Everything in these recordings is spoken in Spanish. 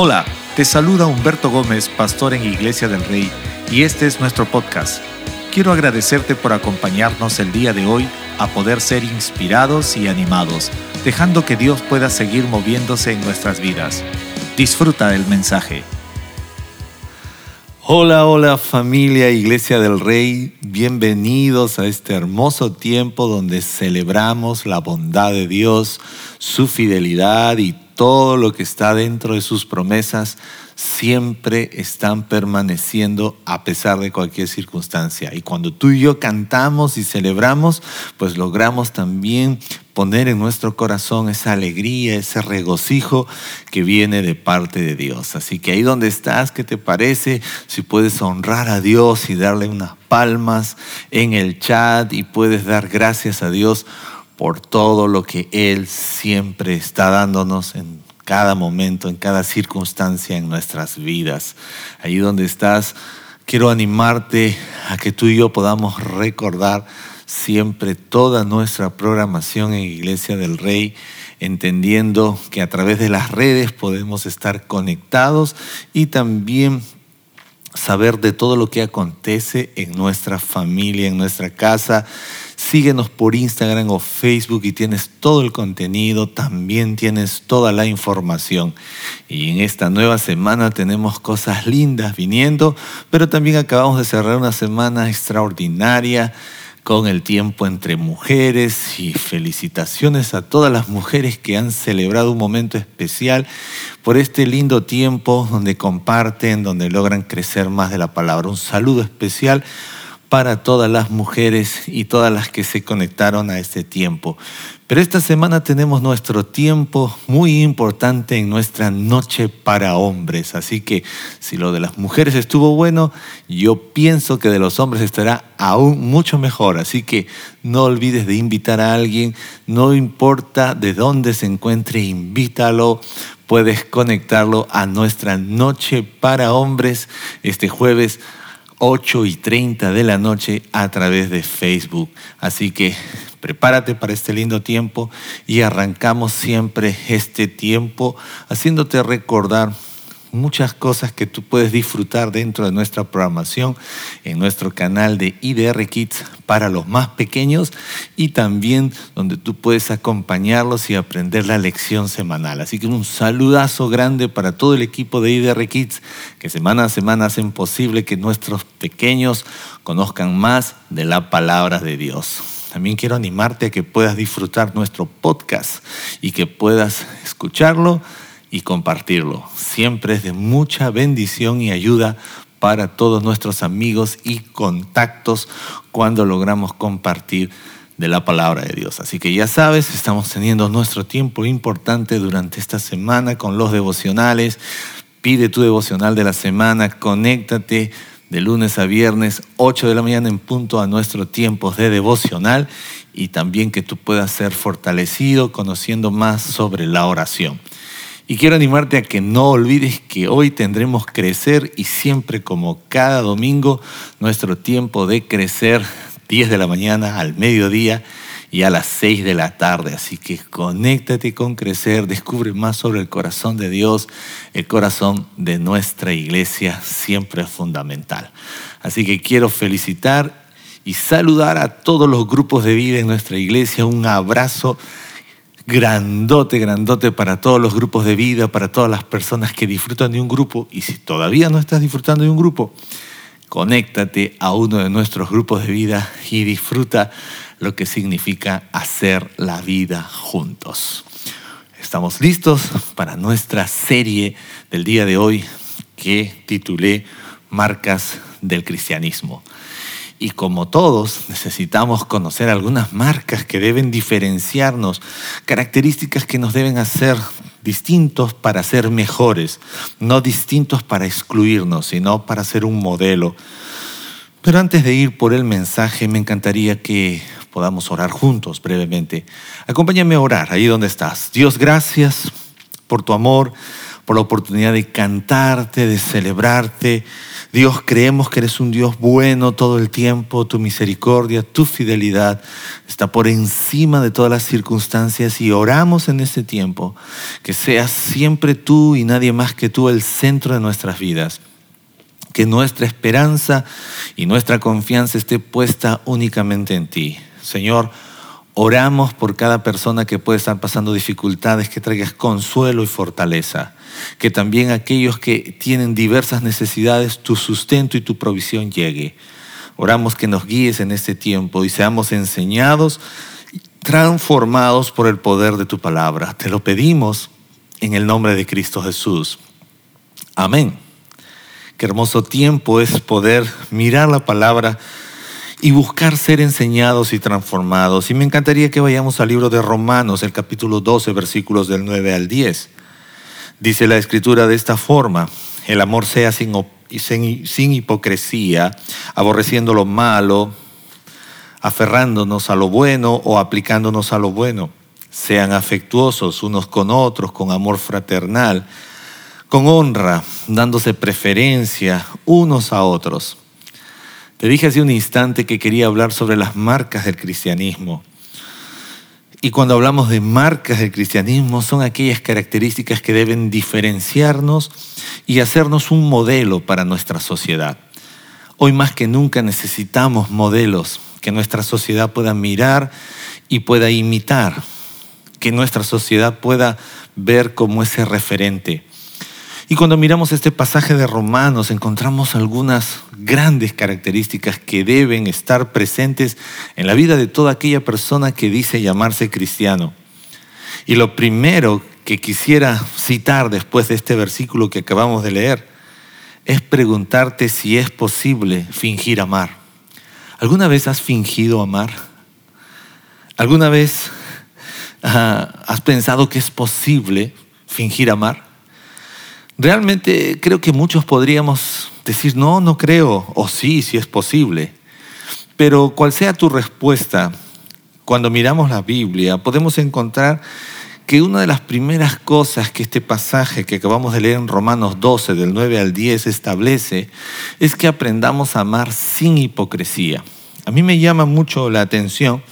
Hola, te saluda Humberto Gómez, pastor en Iglesia del Rey, y este es nuestro podcast. Quiero agradecerte por acompañarnos el día de hoy a poder ser inspirados y animados, dejando que Dios pueda seguir moviéndose en nuestras vidas. Disfruta del mensaje. Hola, hola familia Iglesia del Rey, bienvenidos a este hermoso tiempo donde celebramos la bondad de Dios, su fidelidad y todo lo que está dentro de sus promesas siempre están permaneciendo a pesar de cualquier circunstancia. Y cuando tú y yo cantamos y celebramos, pues logramos también poner en nuestro corazón esa alegría, ese regocijo que viene de parte de Dios. Así que ahí donde estás, ¿qué te parece? Si puedes honrar a Dios y darle unas palmas en el chat y puedes dar gracias a Dios por todo lo que Él siempre está dándonos en cada momento, en cada circunstancia en nuestras vidas. Ahí donde estás, quiero animarte a que tú y yo podamos recordar siempre toda nuestra programación en Iglesia del Rey, entendiendo que a través de las redes podemos estar conectados y también saber de todo lo que acontece en nuestra familia, en nuestra casa Síguenos por Instagram o Facebook y tienes todo el contenido, también tienes toda la información. Y en esta nueva semana tenemos cosas lindas viniendo, pero también acabamos de cerrar una semana extraordinaria con el tiempo entre mujeres y felicitaciones a todas las mujeres que han celebrado un momento especial por este lindo tiempo donde comparten, donde logran crecer más de la palabra. Un saludo especial para todas las mujeres y todas las que se conectaron a este tiempo. Pero esta semana tenemos nuestro tiempo muy importante en nuestra noche para hombres. Así que si lo de las mujeres estuvo bueno, yo pienso que de los hombres estará aún mucho mejor. Así que no olvides de invitar a alguien, no importa de dónde se encuentre, invítalo. Puedes conectarlo a nuestra noche para hombres este jueves 8 y 30 de la noche a través de Facebook. Así que prepárate para este lindo tiempo y arrancamos siempre este tiempo haciéndote recordar muchas cosas que tú puedes disfrutar dentro de nuestra programación en nuestro canal de IDR Kids para los más pequeños y también donde tú puedes acompañarlos y aprender la lección semanal. Así que un saludazo grande para todo el equipo de IDR Kids que semana a semana hacen posible que nuestros pequeños conozcan más de la palabra de Dios. También quiero animarte a que puedas disfrutar nuestro podcast y que puedas escucharlo y compartirlo. Siempre es de mucha bendición y ayuda para todos nuestros amigos y contactos cuando logramos compartir de la palabra de Dios. Así que ya sabes, estamos teniendo nuestro tiempo importante durante esta semana con los devocionales. Pide tu devocional de la semana, conéctate de lunes a viernes, 8 de la mañana en punto a nuestro tiempo de devocional y también que tú puedas ser fortalecido conociendo más sobre la oración. Y quiero animarte a que no olvides que hoy tendremos crecer y siempre como cada domingo nuestro tiempo de crecer 10 de la mañana al mediodía y a las 6 de la tarde. Así que conéctate con crecer, descubre más sobre el corazón de Dios, el corazón de nuestra iglesia siempre es fundamental. Así que quiero felicitar y saludar a todos los grupos de vida en nuestra iglesia. Un abrazo grandote, grandote para todos los grupos de vida, para todas las personas que disfrutan de un grupo. Y si todavía no estás disfrutando de un grupo, conéctate a uno de nuestros grupos de vida y disfruta lo que significa hacer la vida juntos. Estamos listos para nuestra serie del día de hoy que titulé Marcas del Cristianismo. Y como todos, necesitamos conocer algunas marcas que deben diferenciarnos, características que nos deben hacer distintos para ser mejores, no distintos para excluirnos, sino para ser un modelo. Pero antes de ir por el mensaje, me encantaría que podamos orar juntos brevemente. Acompáñame a orar ahí donde estás. Dios, gracias por tu amor, por la oportunidad de cantarte, de celebrarte, Dios, creemos que eres un Dios bueno todo el tiempo, tu misericordia, tu fidelidad está por encima de todas las circunstancias y oramos en este tiempo que seas siempre tú y nadie más que tú el centro de nuestras vidas. Que nuestra esperanza y nuestra confianza esté puesta únicamente en ti. Señor, Oramos por cada persona que puede estar pasando dificultades, que traigas consuelo y fortaleza. Que también aquellos que tienen diversas necesidades, tu sustento y tu provisión llegue. Oramos que nos guíes en este tiempo y seamos enseñados, transformados por el poder de tu palabra. Te lo pedimos en el nombre de Cristo Jesús. Amén. Qué hermoso tiempo es poder mirar la palabra y buscar ser enseñados y transformados. Y me encantaría que vayamos al libro de Romanos, el capítulo 12, versículos del 9 al 10. Dice la escritura de esta forma, el amor sea sin, sin, hipocresía, aborreciendo lo malo, aferrándonos a lo bueno o aplicándonos a lo bueno. Sean afectuosos unos con otros, con amor fraternal, con honra, dándose preferencia unos a otros te dije hace un instante que quería hablar sobre las marcas del cristianismo. Y cuando hablamos de marcas del cristianismo son aquellas características que deben diferenciarnos y hacernos un modelo para nuestra sociedad. Hoy más que nunca necesitamos modelos que nuestra sociedad pueda mirar y pueda imitar, que nuestra sociedad pueda ver como ese referente. Y cuando miramos este pasaje de Romanos encontramos algunas grandes características que deben estar presentes en la vida de toda aquella persona que dice llamarse cristiano. Y lo primero que quisiera citar después de este versículo que acabamos de leer es preguntarte si es posible fingir amar. ¿Alguna vez has fingido amar? ¿Alguna vez ah, has pensado que es posible fingir amar? Realmente creo que muchos podríamos decir, no, no creo, o sí, si es posible. Pero cual sea tu respuesta, cuando miramos la Biblia, podemos encontrar que una de las primeras cosas que este pasaje que acabamos de leer en Romanos 12, del 9 al 10, establece, es que aprendamos a amar sin hipocresía. A mí me llama mucho la atención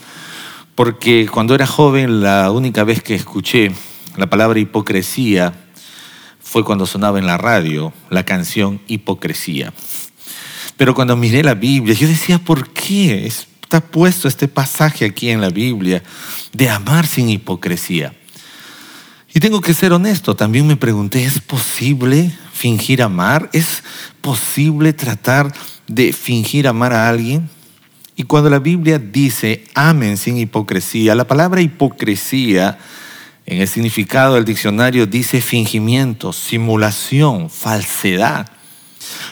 porque cuando era joven la única vez que escuché la palabra hipocresía fue cuando sonaba en la radio la canción Hipocresía. Pero cuando miré la Biblia, yo decía, ¿por qué está puesto este pasaje aquí en la Biblia de amar sin hipocresía? Y tengo que ser honesto, también me pregunté, ¿es posible fingir amar? ¿Es posible tratar de fingir amar a alguien? Y cuando la Biblia dice, amen sin hipocresía, la palabra hipocresía en el significado del diccionario dice fingimiento, simulación, falsedad.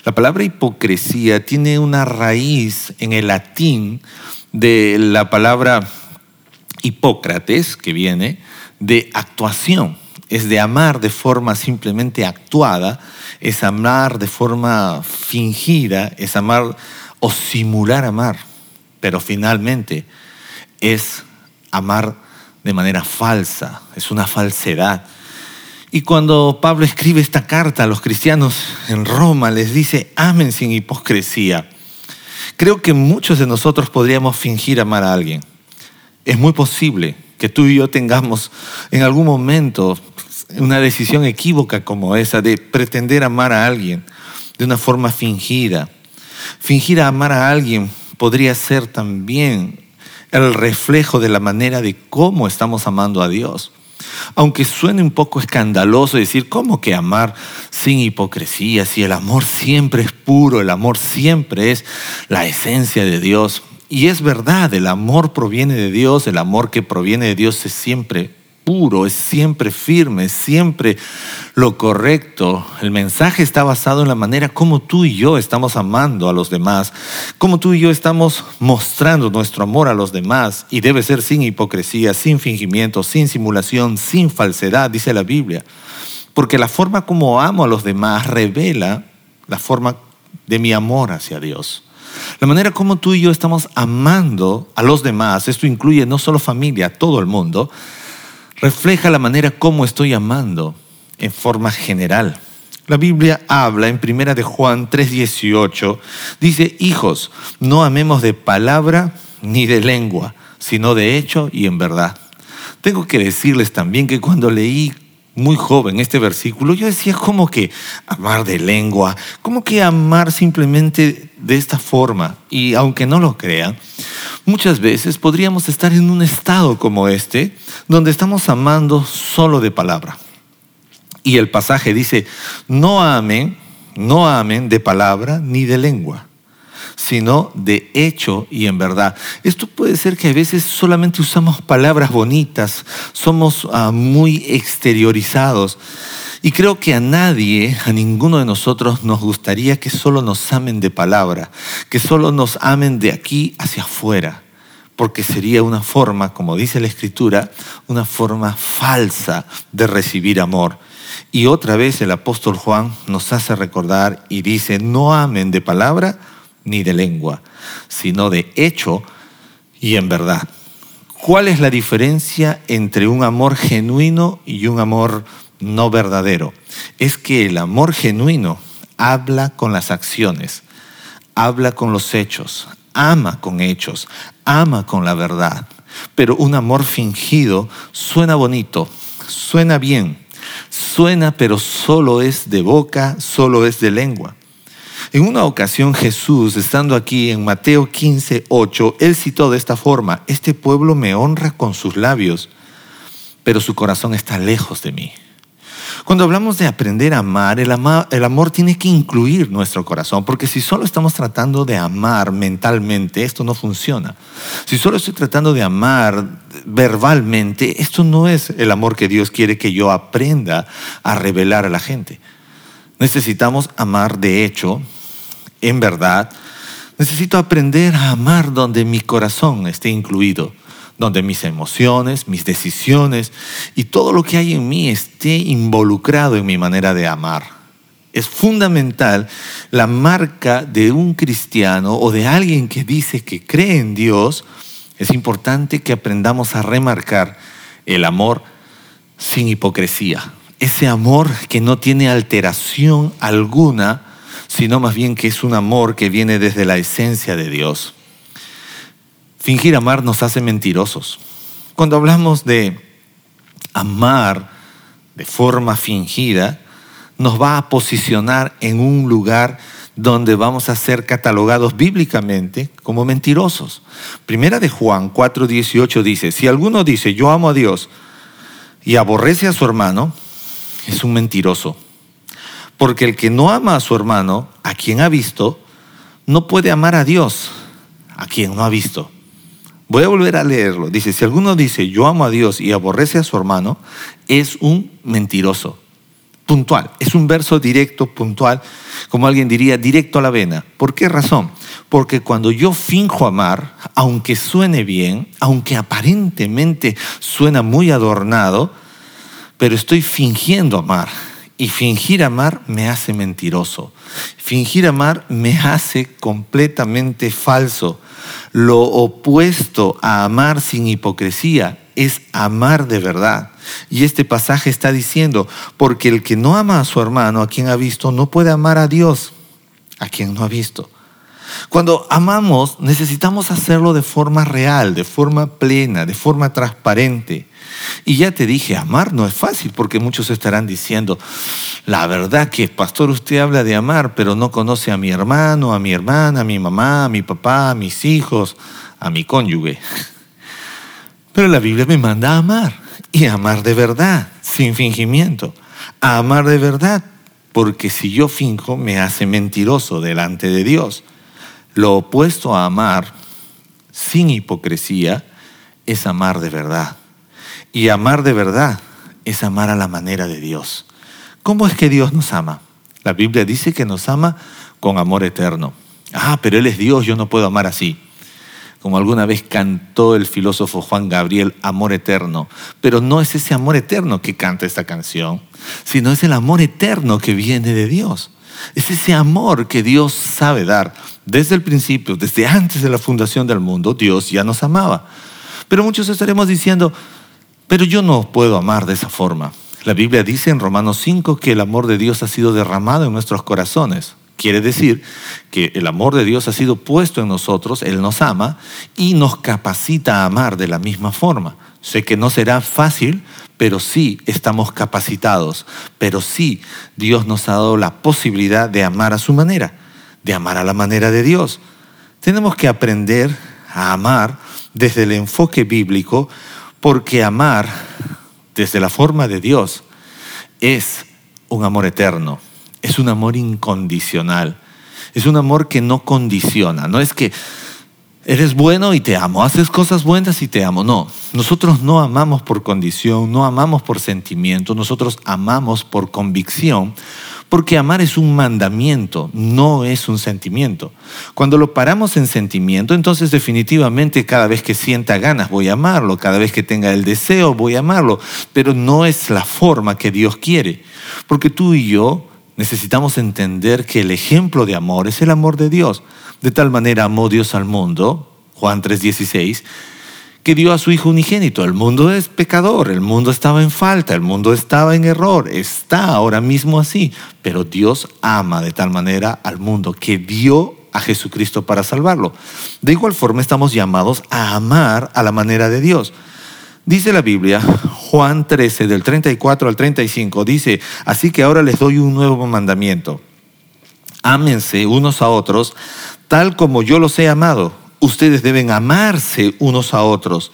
La palabra hipocresía tiene una raíz en el latín de la palabra Hipócrates, que viene de actuación, es de amar de forma simplemente actuada, es amar de forma fingida, es amar o simular amar, pero finalmente es amar de manera falsa, es una falsedad. Y cuando Pablo escribe esta carta a los cristianos en Roma, les dice, amen sin hipocresía. Creo que muchos de nosotros podríamos fingir amar a alguien. Es muy posible que tú y yo tengamos en algún momento una decisión equívoca como esa de pretender amar a alguien de una forma fingida. Fingir amar a alguien podría ser también el reflejo de la manera de cómo estamos amando a Dios. Aunque suene un poco escandaloso decir, ¿cómo que amar sin hipocresía? Si el amor siempre es puro, el amor siempre es la esencia de Dios. Y es verdad, el amor proviene de Dios, el amor que proviene de Dios es siempre puro, es siempre firme, es siempre lo correcto. El mensaje está basado en la manera como tú y yo estamos amando a los demás, como tú y yo estamos mostrando nuestro amor a los demás y debe ser sin hipocresía, sin fingimiento, sin simulación, sin falsedad, dice la Biblia. Porque la forma como amo a los demás revela la forma de mi amor hacia Dios. La manera como tú y yo estamos amando a los demás, esto incluye no solo familia, todo el mundo, refleja la manera como estoy amando en forma general La Biblia habla en Primera de Juan 3:18, dice, "Hijos, no amemos de palabra ni de lengua, sino de hecho y en verdad." Tengo que decirles también que cuando leí muy joven este versículo, yo decía, ¿cómo que amar de lengua? ¿Cómo que amar simplemente de esta forma? Y aunque no lo crean, muchas veces podríamos estar en un estado como este, donde estamos amando solo de palabra. Y el pasaje dice, no amen, no amen de palabra ni de lengua sino de hecho y en verdad. Esto puede ser que a veces solamente usamos palabras bonitas, somos ah, muy exteriorizados. Y creo que a nadie, a ninguno de nosotros nos gustaría que solo nos amen de palabra, que solo nos amen de aquí hacia afuera, porque sería una forma, como dice la Escritura, una forma falsa de recibir amor. Y otra vez el apóstol Juan nos hace recordar y dice, no amen de palabra, ni de lengua, sino de hecho y en verdad. ¿Cuál es la diferencia entre un amor genuino y un amor no verdadero? Es que el amor genuino habla con las acciones, habla con los hechos, ama con hechos, ama con la verdad. Pero un amor fingido suena bonito, suena bien, suena pero solo es de boca, solo es de lengua. En una ocasión Jesús, estando aquí en Mateo 15, 8, él citó de esta forma, este pueblo me honra con sus labios, pero su corazón está lejos de mí. Cuando hablamos de aprender a amar, el, el, amor tiene que incluir nuestro corazón, porque si solo estamos tratando de amar mentalmente, esto no funciona. Si solo estoy tratando de amar verbalmente, esto no es el amor que Dios quiere que yo aprenda a revelar a la gente. Necesitamos amar de hecho en verdad, necesito aprender a amar donde mi corazón esté incluido, donde mis emociones, mis decisiones y todo lo que hay en mí esté involucrado en mi manera de amar. Es fundamental la marca de un cristiano o de alguien que dice que cree en Dios. Es importante que aprendamos a remarcar el amor sin hipocresía. Ese amor que no tiene alteración alguna sino más bien que es un amor que viene desde la esencia de Dios. Fingir amar nos hace mentirosos. Cuando hablamos de amar de forma fingida, nos va a posicionar en un lugar donde vamos a ser catalogados bíblicamente como mentirosos. Primera de Juan 4:18 dice, si alguno dice, yo amo a Dios y aborrece a su hermano, es un mentiroso. Porque el que no ama a su hermano, a quien ha visto, no puede amar a Dios, a quien no ha visto. Voy a volver a leerlo. Dice, si alguno dice, yo amo a Dios y aborrece a su hermano, es un mentiroso. Puntual. Es un verso directo, puntual, como alguien diría, directo a la vena. ¿Por qué razón? Porque cuando yo finjo amar, aunque suene bien, aunque aparentemente suena muy adornado, pero estoy fingiendo amar y fingir amar me hace mentiroso. Fingir amar me hace completamente falso. Lo opuesto a amar sin hipocresía es amar de verdad. Y este pasaje está diciendo, porque el que no ama a su hermano, a quien ha visto, no puede amar a Dios, a quien no ha visto. Cuando amamos, necesitamos hacerlo de forma real, de forma plena, de forma transparente. Y ya te dije, amar no es fácil, porque muchos estarán diciendo, la verdad que, pastor, usted habla de amar, pero no conoce a mi hermano, a mi hermana, a mi mamá, a mi papá, a mis hijos, a mi cónyuge. Pero la Biblia me manda a amar, y a amar de verdad, sin fingimiento. A amar de verdad, porque si yo finjo, me hace mentiroso delante de Dios. Lo opuesto a amar sin hipocresía es amar de verdad. Y amar de verdad es amar a la manera de Dios. ¿Cómo es que Dios nos ama? La Biblia dice que nos ama con amor eterno. Ah, pero Él es Dios, yo no puedo amar así. Como alguna vez cantó el filósofo Juan Gabriel, amor eterno. Pero no es ese amor eterno que canta esta canción, sino es el amor eterno que viene de Dios. Es ese amor que Dios sabe dar. Desde el principio, desde antes de la fundación del mundo, Dios ya nos amaba. Pero muchos estaremos diciendo, pero yo no puedo amar de esa forma. La Biblia dice en Romanos 5 que el amor de Dios ha sido derramado en nuestros corazones. Quiere decir que el amor de Dios ha sido puesto en nosotros, Él nos ama y nos capacita a amar de la misma forma. Sé que no será fácil, pero sí estamos capacitados, pero sí Dios nos ha dado la posibilidad de amar a su manera, de amar a la manera de Dios. Tenemos que aprender a amar desde el enfoque bíblico, porque amar desde la forma de Dios es un amor eterno, es un amor incondicional, es un amor que no condiciona, no es que eres bueno y te amo, haces cosas buenas y te amo, no, nosotros no amamos por condición, no amamos por sentimiento, nosotros amamos por convicción, porque amar es un mandamiento, no es un sentimiento. Cuando lo paramos en sentimiento, entonces definitivamente cada vez que sienta ganas voy a amarlo, cada vez que tenga el deseo voy a amarlo, pero no es la forma que Dios quiere. Porque tú y yo necesitamos entender que el ejemplo de amor es el amor de Dios. De tal manera amó Dios al mundo, Juan 3:16, que dio a su Hijo unigénito. El mundo es pecador, el mundo estaba en falta, el mundo estaba en error, está ahora mismo así, pero Dios ama de tal manera al mundo que dio a Jesucristo para salvarlo. De igual forma estamos llamados a amar a la manera de Dios. Dice la Biblia, Juan 13, del 34 al 35, dice, así que ahora les doy un nuevo mandamiento. Ámense unos a otros tal como yo los he amado ustedes deben amarse unos a otros.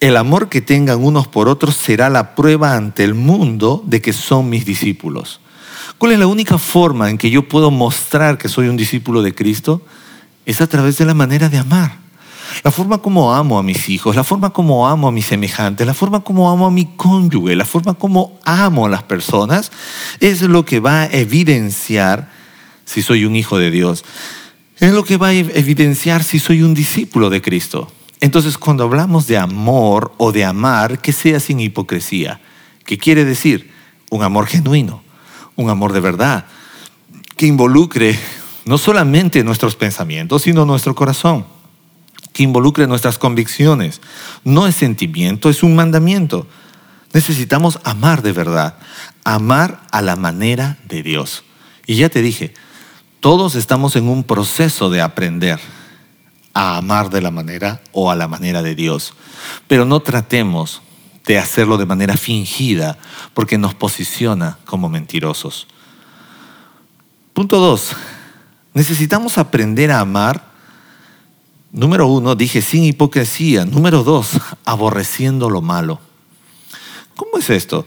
El amor que tengan unos por otros será la prueba ante el mundo de que son mis discípulos. ¿Cuál es la única forma en que yo puedo mostrar que soy un discípulo de Cristo? Es a través de la manera de amar. La forma como amo a mis hijos, la forma como amo a mis semejantes, la forma como amo a mi cónyuge, la forma como amo a las personas, es lo que va a evidenciar si soy un hijo de Dios es lo que va a evidenciar si soy un discípulo de Cristo. Entonces, cuando hablamos de amor o de amar, que sea sin hipocresía. ¿Qué quiere decir? Un amor genuino, un amor de verdad, que involucre no solamente nuestros pensamientos, sino nuestro corazón, que involucre nuestras convicciones. No es sentimiento, es un mandamiento. Necesitamos amar de verdad, amar a la manera de Dios. Y ya te dije, todos estamos en un proceso de aprender a amar de la manera o a la manera de Dios. Pero no tratemos de hacerlo de manera fingida porque nos posiciona como mentirosos. Punto dos. Necesitamos aprender a amar. Número uno, dije sin hipocresía. Número dos, aborreciendo lo malo. ¿Cómo es esto?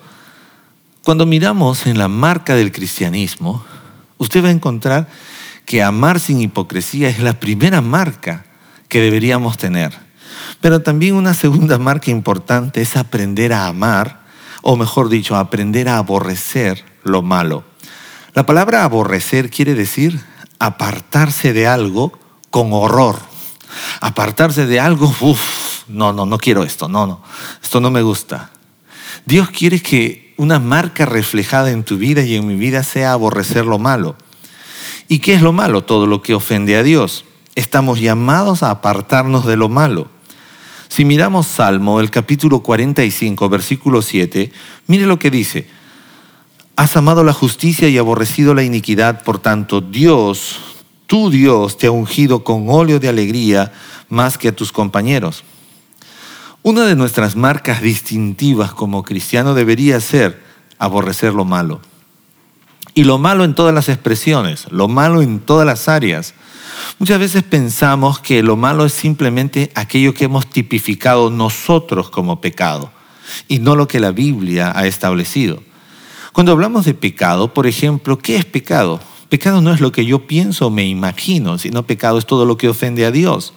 Cuando miramos en la marca del cristianismo, usted va a encontrar que amar sin hipocresía es la primera marca que deberíamos tener. Pero también una segunda marca importante es aprender a amar, o mejor dicho, aprender a aborrecer lo malo. La palabra aborrecer quiere decir apartarse de algo con horror. Apartarse de algo, uff, no, no, no quiero esto, no, no, esto no me gusta. Dios quiere que una marca reflejada en tu vida y en mi vida sea aborrecer lo malo. ¿Y qué es lo malo? Todo lo que ofende a Dios. Estamos llamados a apartarnos de lo malo. Si miramos Salmo, el capítulo 45, versículo 7, mire lo que dice. Has amado la justicia y aborrecido la iniquidad, por tanto Dios, tu Dios, te ha ungido con óleo de alegría más que a tus compañeros. Una de nuestras marcas distintivas como cristiano debería ser aborrecer lo malo. Y lo malo en todas las expresiones, lo malo en todas las áreas. Muchas veces pensamos que lo malo es simplemente aquello que hemos tipificado nosotros como pecado y no lo que la Biblia ha establecido. Cuando hablamos de pecado, por ejemplo, ¿qué es pecado? Pecado no es lo que yo pienso o me imagino, sino pecado es todo lo que ofende a Dios.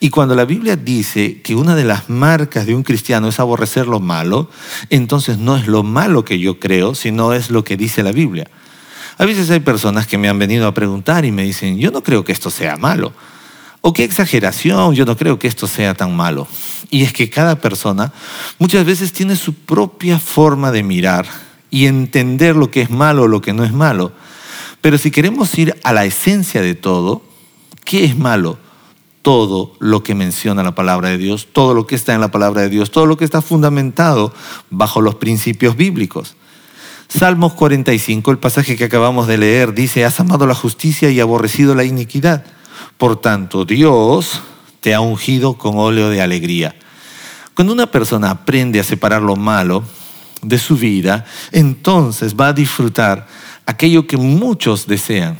Y cuando la Biblia dice que una de las marcas de un cristiano es aborrecer lo malo, entonces no es lo malo que yo creo, sino es lo que dice la Biblia. A veces hay personas que me han venido a preguntar y me dicen, yo no creo que esto sea malo. O qué exageración, yo no creo que esto sea tan malo. Y es que cada persona muchas veces tiene su propia forma de mirar y entender lo que es malo o lo que no es malo. Pero si queremos ir a la esencia de todo, ¿qué es malo? Todo lo que menciona la palabra de Dios, todo lo que está en la palabra de Dios, todo lo que está fundamentado bajo los principios bíblicos. Salmos 45, el pasaje que acabamos de leer, dice, has amado la justicia y aborrecido la iniquidad. Por tanto, Dios te ha ungido con óleo de alegría. Cuando una persona aprende a separar lo malo de su vida, entonces va a disfrutar aquello que muchos desean,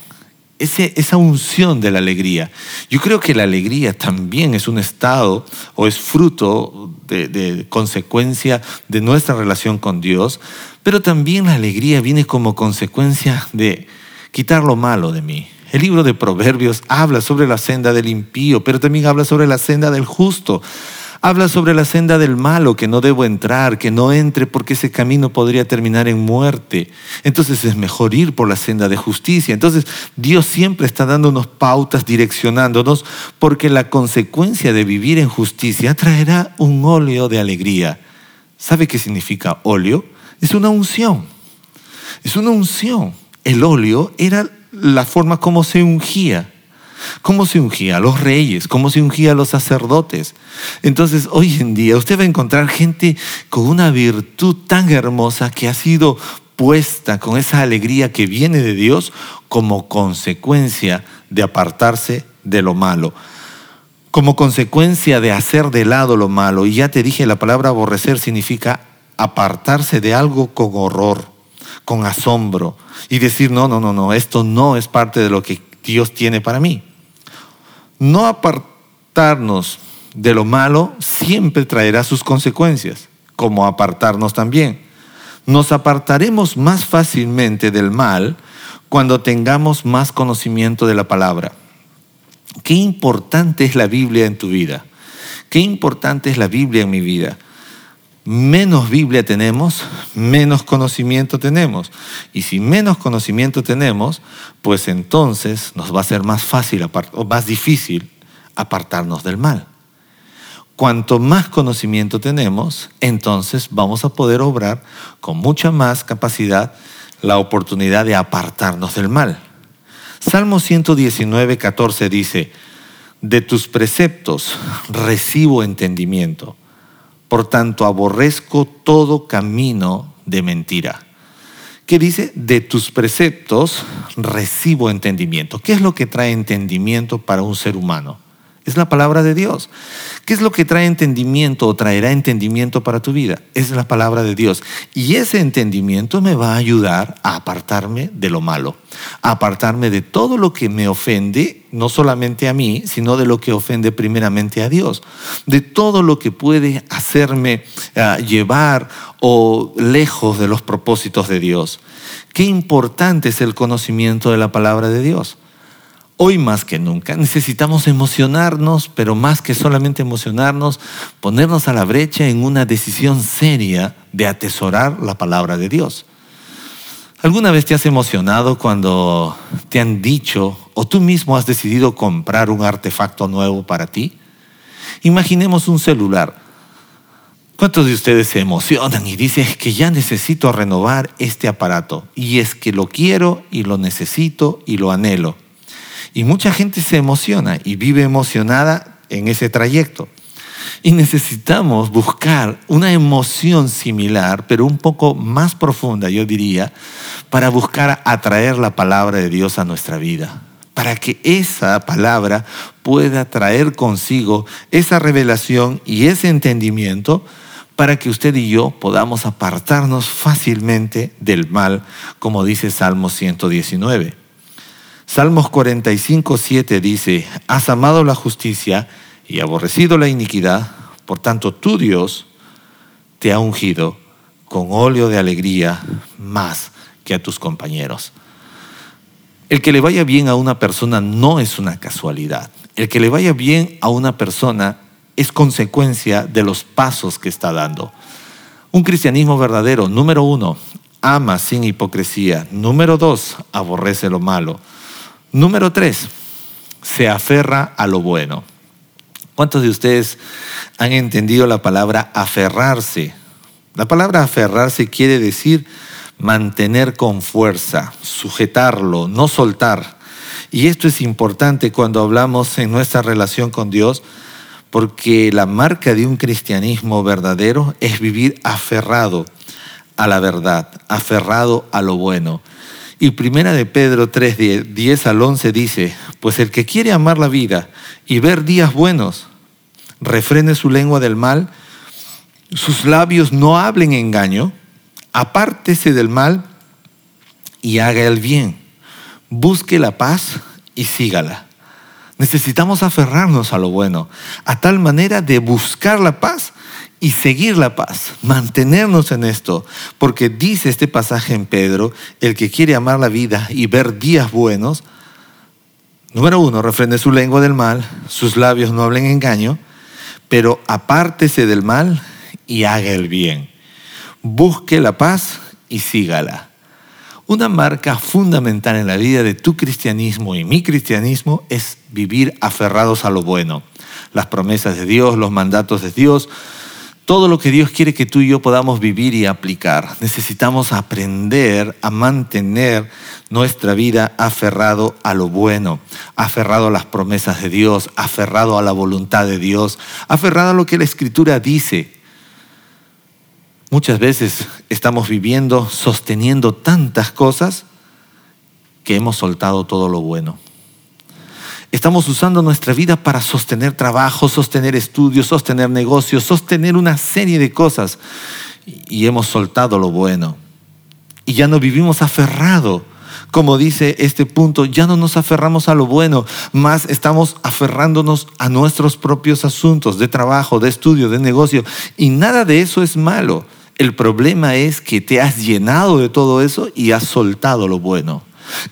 esa unción de la alegría. Yo creo que la alegría también es un estado o es fruto de, de, consecuencia de nuestra relación con Dios, pero también la alegría viene como consecuencia de quitar lo malo de mí. El libro de Proverbios habla sobre la senda del impío, pero también habla sobre la senda del justo. Habla sobre la senda del malo, que no debo entrar, que no entre porque ese camino podría terminar en muerte. Entonces es mejor ir por la senda de justicia. Entonces Dios siempre está dándonos pautas, direccionándonos, porque la consecuencia de vivir en justicia traerá un óleo de alegría. ¿Sabe qué significa óleo? Es una unción. Es una unción. El óleo era la forma como se ungía cómo se ungía a los reyes, cómo se ungía a los sacerdotes. Entonces, hoy en día usted va a encontrar gente con una virtud tan hermosa que ha sido puesta con esa alegría que viene de Dios como consecuencia de apartarse de lo malo, como consecuencia de hacer de lado lo malo. Y ya te dije, la palabra aborrecer significa apartarse de algo con horror, con asombro, y decir, no, no, no, no, esto no es parte de lo que Dios tiene para mí. No apartarnos de lo malo siempre traerá sus consecuencias, como apartarnos también. Nos apartaremos más fácilmente del mal cuando tengamos más conocimiento de la palabra. Qué importante es la Biblia en tu vida. Qué importante es la Biblia en mi vida menos Biblia tenemos, menos conocimiento tenemos. Y si menos conocimiento tenemos, pues entonces nos va a ser más fácil o más difícil apartarnos del mal. Cuanto más conocimiento tenemos, entonces vamos a poder obrar con mucha más capacidad la oportunidad de apartarnos del mal. Salmo 119, 14 dice, de tus preceptos recibo entendimiento por tanto, aborrezco todo camino de mentira. ¿Qué dice? De tus preceptos recibo entendimiento. ¿Qué es lo que trae entendimiento para un ser humano? Es la palabra de Dios. ¿Qué es lo que trae entendimiento o traerá entendimiento para tu vida? Es la palabra de Dios. Y ese entendimiento me va a ayudar a apartarme de lo malo, a apartarme de todo lo que me ofende, no solamente a mí, sino de lo que ofende primeramente a Dios, de todo lo que puede hacerme uh, llevar o lejos de los propósitos de Dios. Qué importante es el conocimiento de la palabra de Dios. Hoy más que nunca necesitamos emocionarnos, pero más que solamente emocionarnos, ponernos a la brecha en una decisión seria de atesorar la palabra de Dios. ¿Alguna vez te has emocionado cuando te han dicho o tú mismo has decidido comprar un artefacto nuevo para ti? Imaginemos un celular. ¿Cuántos de ustedes se emocionan y dicen que ya necesito renovar este aparato? Y es que lo quiero y lo necesito y lo anhelo. Y mucha gente se emociona y vive emocionada en ese trayecto. Y necesitamos buscar una emoción similar, pero un poco más profunda, yo diría, para buscar atraer la palabra de Dios a nuestra vida. Para que esa palabra pueda traer consigo esa revelación y ese entendimiento para que usted y yo podamos apartarnos fácilmente del mal, como dice Salmo 119. Salmos 45, 7 dice, has amado la justicia y aborrecido la iniquidad, por tanto tu Dios te ha ungido con óleo de alegría más que a tus compañeros. El que le vaya bien a una persona no es una casualidad. El que le vaya bien a una persona es consecuencia de los pasos que está dando. Un cristianismo verdadero, número uno, ama sin hipocresía. Número dos, aborrece lo malo. Número tres, se aferra a lo bueno. ¿Cuántos de ustedes han entendido la palabra aferrarse? La palabra aferrarse quiere decir mantener con fuerza, sujetarlo, no soltar. Y esto es importante cuando hablamos en nuestra relación con Dios, porque la marca de un cristianismo verdadero es vivir aferrado a la verdad, aferrado a lo bueno. Y primera de Pedro 3, 10 al 11 dice, pues el que quiere amar la vida y ver días buenos, refrene su lengua del mal, sus labios no hablen engaño, apártese del mal y haga el bien, busque la paz y sígala. Necesitamos aferrarnos a lo bueno, a tal manera de buscar la paz y seguir la paz, mantenernos en esto, porque dice este pasaje en Pedro, el que quiere amar la vida y ver días buenos, número uno, refrende su lengua del mal, sus labios no hablen engaño, pero apártese del mal y haga el bien. Busque la paz y sígala. Una marca fundamental en la vida de tu cristianismo y mi cristianismo es vivir aferrados a lo bueno. Las promesas de Dios, los mandatos de Dios, todo lo que Dios quiere que tú y yo podamos vivir y aplicar. Necesitamos aprender a mantener nuestra vida aferrado a lo bueno, aferrado a las promesas de Dios, aferrado a la voluntad de Dios, aferrado a lo que la Escritura dice. Muchas veces estamos viviendo, sosteniendo tantas cosas que hemos soltado todo lo bueno. Estamos usando nuestra vida para sostener trabajo, sostener estudios, sostener negocios, sostener una serie de cosas. Y hemos soltado lo bueno. Y ya no vivimos aferrado. Como dice este punto, ya no nos aferramos a lo bueno, más estamos aferrándonos a nuestros propios asuntos de trabajo, de estudio, de negocio. Y nada de eso es malo. El problema es que te has llenado de todo eso y has soltado lo bueno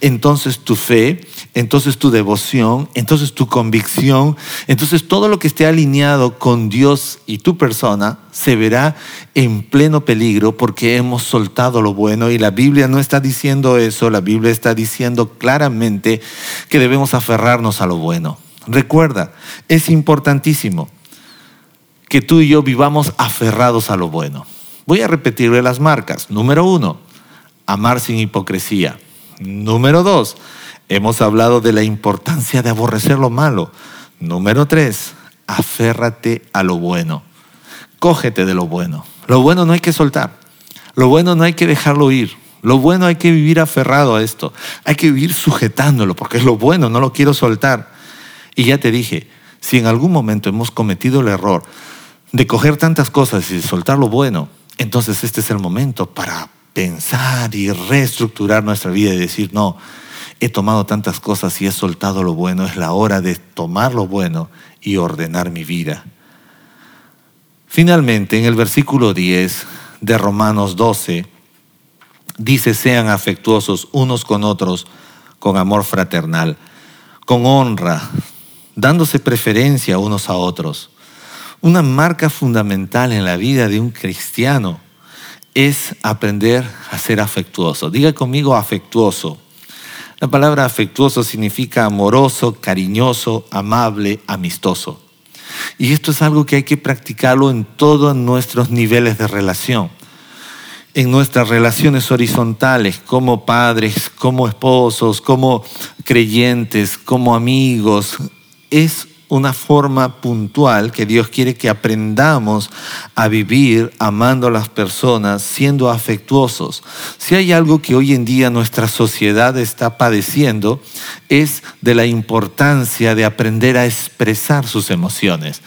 entonces tu fe, entonces tu devoción, entonces tu convicción, entonces todo lo que esté alineado con Dios y tu persona se verá en pleno peligro porque hemos soltado lo bueno y la Biblia no está diciendo eso, la Biblia está diciendo claramente que debemos aferrarnos a lo bueno. Recuerda, es importantísimo que tú y yo vivamos aferrados a lo bueno. Voy a repetirle las marcas. Número uno, amar sin hipocresía. Número dos, hemos hablado de la importancia de aborrecer lo malo. Número tres, aférrate a lo bueno. Cógete de lo bueno. Lo bueno no hay que soltar. Lo bueno no hay que dejarlo ir. Lo bueno hay que vivir aferrado a esto. Hay que vivir sujetándolo, porque es lo bueno, no lo quiero soltar. Y ya te dije, si en algún momento hemos cometido el error de coger tantas cosas y soltar lo bueno, entonces este es el momento para pensar y reestructurar nuestra vida y decir, no, he tomado tantas cosas y he soltado lo bueno, es la hora de tomar lo bueno y ordenar mi vida. Finalmente, en el versículo 10 de Romanos 12, dice, sean afectuosos unos con otros con amor fraternal, con honra, dándose preferencia unos a otros. Una marca fundamental en la vida de un cristiano es aprender a ser afectuoso. Diga conmigo afectuoso. La palabra afectuoso significa amoroso, cariñoso, amable, amistoso. Y esto es algo que hay que practicarlo en todos nuestros niveles de relación. En nuestras relaciones horizontales, como padres, como esposos, como creyentes, como amigos, es una forma puntual que Dios quiere que aprendamos a vivir amando a las personas, siendo afectuosos. Si hay algo que hoy en día nuestra sociedad está padeciendo, es de la importancia de aprender a expresar sus emociones.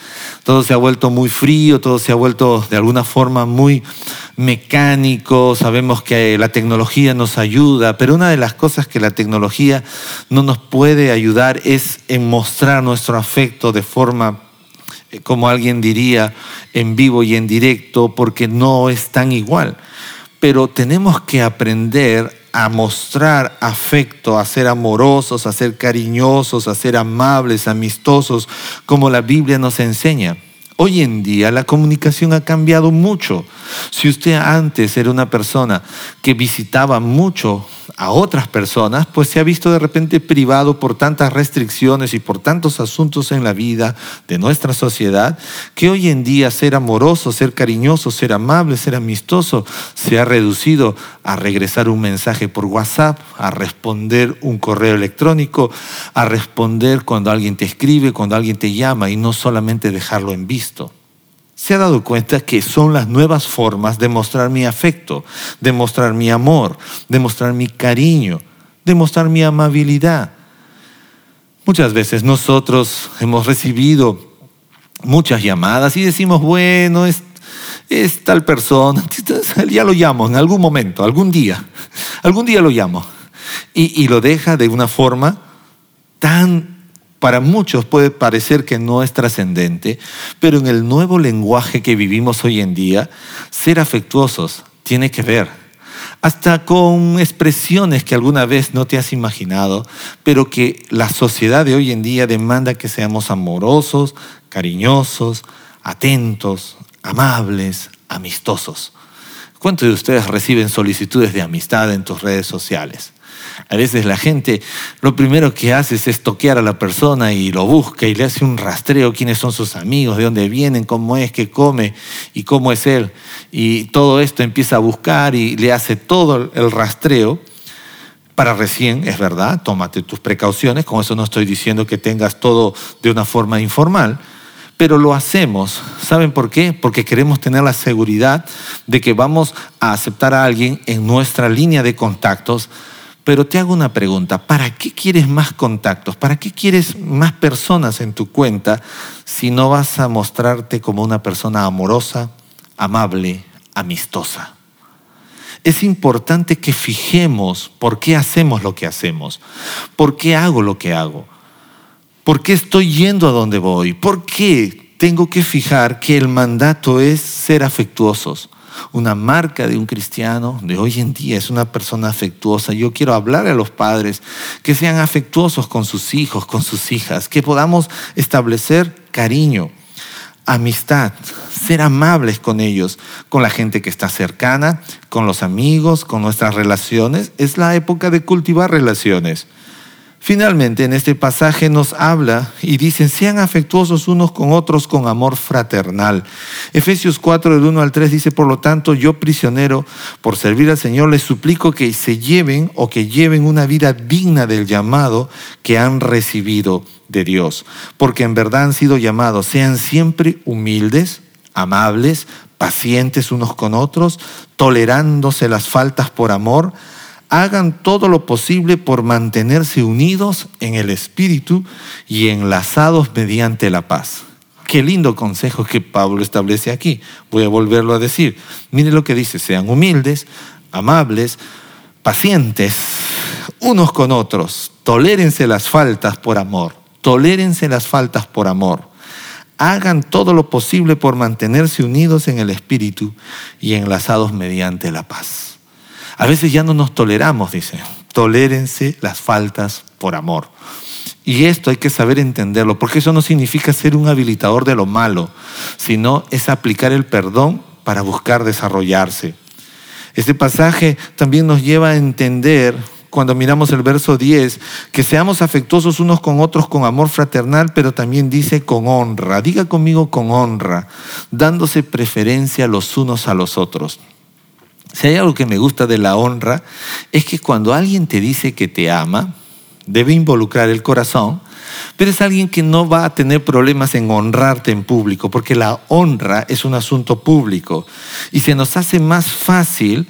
Todo se ha vuelto muy frío, todo se ha vuelto de alguna forma muy mecánico, sabemos que la tecnología nos ayuda, pero una de las cosas que la tecnología no nos puede ayudar es en mostrar nuestro afecto de forma, eh, como alguien diría, en vivo y en directo, porque no es tan igual. Pero tenemos que aprender a mostrar afecto, a ser amorosos, a ser cariñosos, a ser amables, amistosos, como la Biblia nos enseña. Hoy en día la comunicación ha cambiado mucho. Si usted antes era una persona que visitaba mucho a otras personas, pues se ha visto de repente privado por tantas restricciones y por tantos asuntos en la vida de nuestra sociedad, que hoy en día ser amoroso, ser cariñoso, ser amable, ser amistoso, se ha reducido a regresar un mensaje por WhatsApp, a responder un correo electrónico, a responder cuando alguien te escribe, cuando alguien te llama y no solamente dejarlo en se ha dado cuenta que son las nuevas formas de mostrar mi afecto, de mostrar mi amor, de mostrar mi cariño, de mostrar mi amabilidad. Muchas veces nosotros hemos recibido muchas llamadas y decimos, bueno, es, tal persona, ya lo llamo en algún momento, algún día, algún día lo llamo. Y lo deja de una forma tan para muchos puede parecer que no es trascendente, pero en el nuevo lenguaje que vivimos hoy en día, ser afectuosos tiene que ver hasta con expresiones que alguna vez no te has imaginado, pero que la sociedad de hoy en día demanda que seamos amorosos, cariñosos, atentos, amables, amistosos. ¿Cuántos de ustedes reciben solicitudes de amistad en tus redes sociales? A veces la gente lo primero que hace es toquear a la persona y lo busca y le hace un rastreo quiénes son sus amigos, de dónde vienen, cómo es, qué come y cómo es él. Y todo esto empieza a buscar y le hace todo el rastreo para recién, es verdad, tómate tus precauciones, con eso no estoy diciendo que tengas todo de una forma informal, pero lo hacemos. ¿Saben por qué? Porque queremos tener la seguridad de que vamos a aceptar a alguien en nuestra línea de contactos pero te hago una pregunta, ¿para qué quieres más contactos? ¿Para qué quieres más personas en tu cuenta si no vas a mostrarte como una persona amorosa, amable, amistosa? Es importante que fijemos por qué hacemos lo que hacemos, por qué hago lo que hago, por qué estoy yendo a donde voy, por qué tengo que fijar que el mandato es ser afectuosos una marca de un cristiano de hoy en día es una persona afectuosa. Yo quiero hablar a los padres que sean afectuosos con sus hijos, con sus hijas, que podamos establecer cariño, amistad, ser amables con ellos, con la gente que está cercana, con los amigos, con nuestras relaciones. Es la época de cultivar relaciones. Finalmente, en este pasaje nos habla y dice, sean afectuosos unos con otros con amor fraternal. Efesios 4, del 1 al 3 dice, por lo tanto, yo prisionero, por servir al Señor, les suplico que se lleven o que lleven una vida digna del llamado que han recibido de Dios. Porque en verdad han sido llamados, sean siempre humildes, amables, pacientes unos con otros, tolerándose las faltas por amor, hagan todo lo posible por mantenerse unidos en el Espíritu y enlazados mediante la paz. Qué lindo consejo que Pablo establece aquí. Voy a volverlo a decir. Mire lo que dice, sean humildes, amables, pacientes, unos con otros, tolérense las faltas por amor, tolérense las faltas por amor. Hagan todo lo posible por mantenerse unidos en el Espíritu y enlazados mediante la paz. A veces ya no nos toleramos, dice. Tolérense las faltas por amor. Y esto hay que saber entenderlo, porque eso no significa ser un habilitador de lo malo, sino es aplicar el perdón para buscar desarrollarse. Este pasaje también nos lleva a entender, cuando miramos el verso 10, que seamos afectuosos unos con otros con amor fraternal, pero también dice con honra. Diga conmigo con honra, dándose preferencia los unos a los otros. Si hay algo que me gusta de la honra, es que cuando alguien te dice que te ama, debe involucrar el corazón, pero es alguien que no va a tener problemas en honrarte en público, porque la honra es un asunto público. Y se nos hace más fácil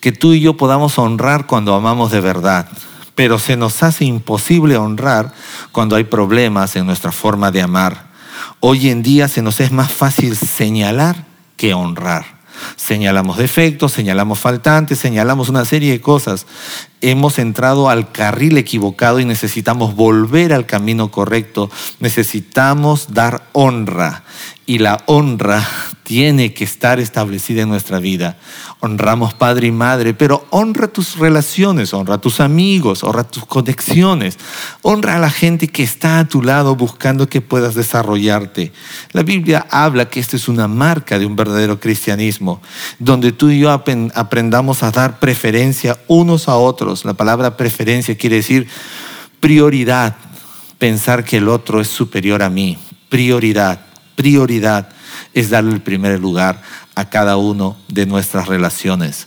que tú y yo podamos honrar cuando amamos de verdad, pero se nos hace imposible honrar cuando hay problemas en nuestra forma de amar. Hoy en día se nos es más fácil señalar que honrar. Señalamos defectos, señalamos faltantes, señalamos una serie de cosas. Hemos entrado al carril equivocado y necesitamos volver al camino correcto. Necesitamos dar honra y la honra tiene que estar establecida en nuestra vida. Honramos padre y madre, pero honra tus relaciones, honra tus amigos, honra tus conexiones, honra a la gente que está a tu lado buscando que puedas desarrollarte. La Biblia habla que esta es una marca de un verdadero cristianismo, donde tú y yo aprendamos a dar preferencia unos a otros. La palabra preferencia quiere decir prioridad, pensar que el otro es superior a mí, prioridad prioridad es darle el primer lugar a cada uno de nuestras relaciones.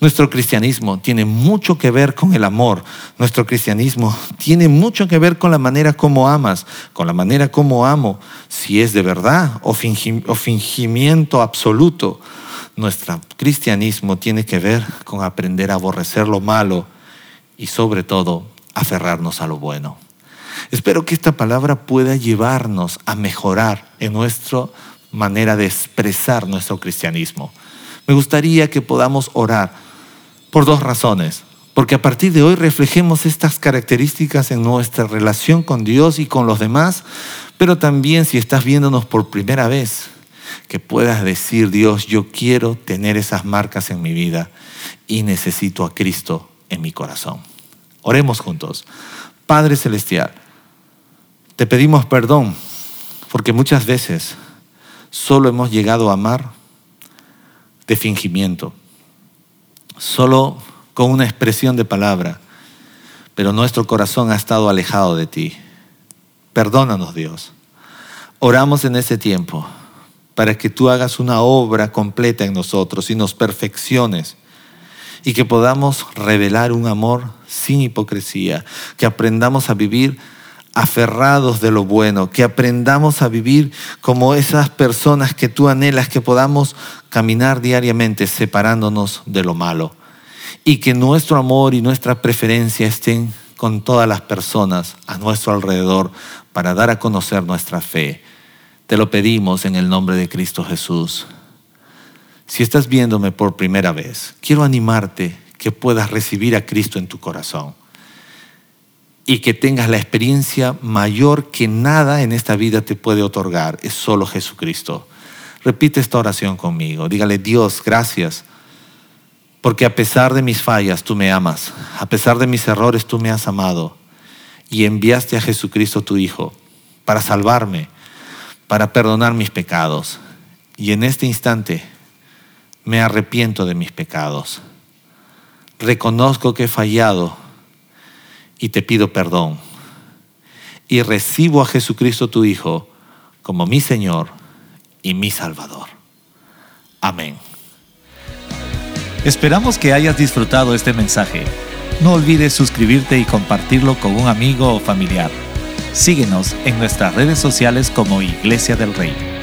Nuestro cristianismo tiene mucho que ver con el amor. Nuestro cristianismo tiene mucho que ver con la manera como amas, con la manera como amo, si es de verdad o, fingimiento absoluto. Nuestro cristianismo tiene que ver con aprender a aborrecer lo malo y sobre todo aferrarnos a lo bueno. Espero que esta palabra pueda llevarnos a mejorar en nuestra manera de expresar nuestro cristianismo. Me gustaría que podamos orar por dos razones. Porque a partir de hoy reflejemos estas características en nuestra relación con Dios y con los demás, pero también si estás viéndonos por primera vez, que puedas decir, Dios, yo quiero tener esas marcas en mi vida y necesito a Cristo en mi corazón. Oremos juntos. Padre Celestial, te pedimos perdón porque muchas veces solo hemos llegado a amar de fingimiento solo con una expresión de palabra, pero nuestro corazón ha estado alejado de ti. Perdónanos, Dios. Oramos en ese tiempo para que tú hagas una obra completa en nosotros y nos perfecciones y que podamos revelar un amor sin hipocresía, que aprendamos a vivir aferrados de lo bueno, que aprendamos a vivir como esas personas que tú anhelas, que podamos caminar diariamente separándonos de lo malo y que nuestro amor y nuestra preferencia estén con todas las personas a nuestro alrededor para dar a conocer nuestra fe. Te lo pedimos en el nombre de Cristo Jesús. Si estás viéndome por primera vez, quiero animarte que puedas recibir a Cristo en tu corazón y que tengas la experiencia mayor que nada en esta vida te puede otorgar, es solo Jesucristo. Repite esta oración conmigo. Dígale, Dios, gracias, porque a pesar de mis fallas tú me amas, a pesar de mis errores tú me has amado y enviaste a Jesucristo tu Hijo para salvarme, para perdonar mis pecados. Y en este instante me arrepiento de mis pecados. Reconozco que he fallado y te pido perdón. Y recibo a Jesucristo tu Hijo como mi Señor y mi Salvador. Amén. Esperamos que hayas disfrutado este mensaje. No olvides suscribirte y compartirlo con un amigo o familiar. Síguenos en nuestras redes sociales como Iglesia del Rey.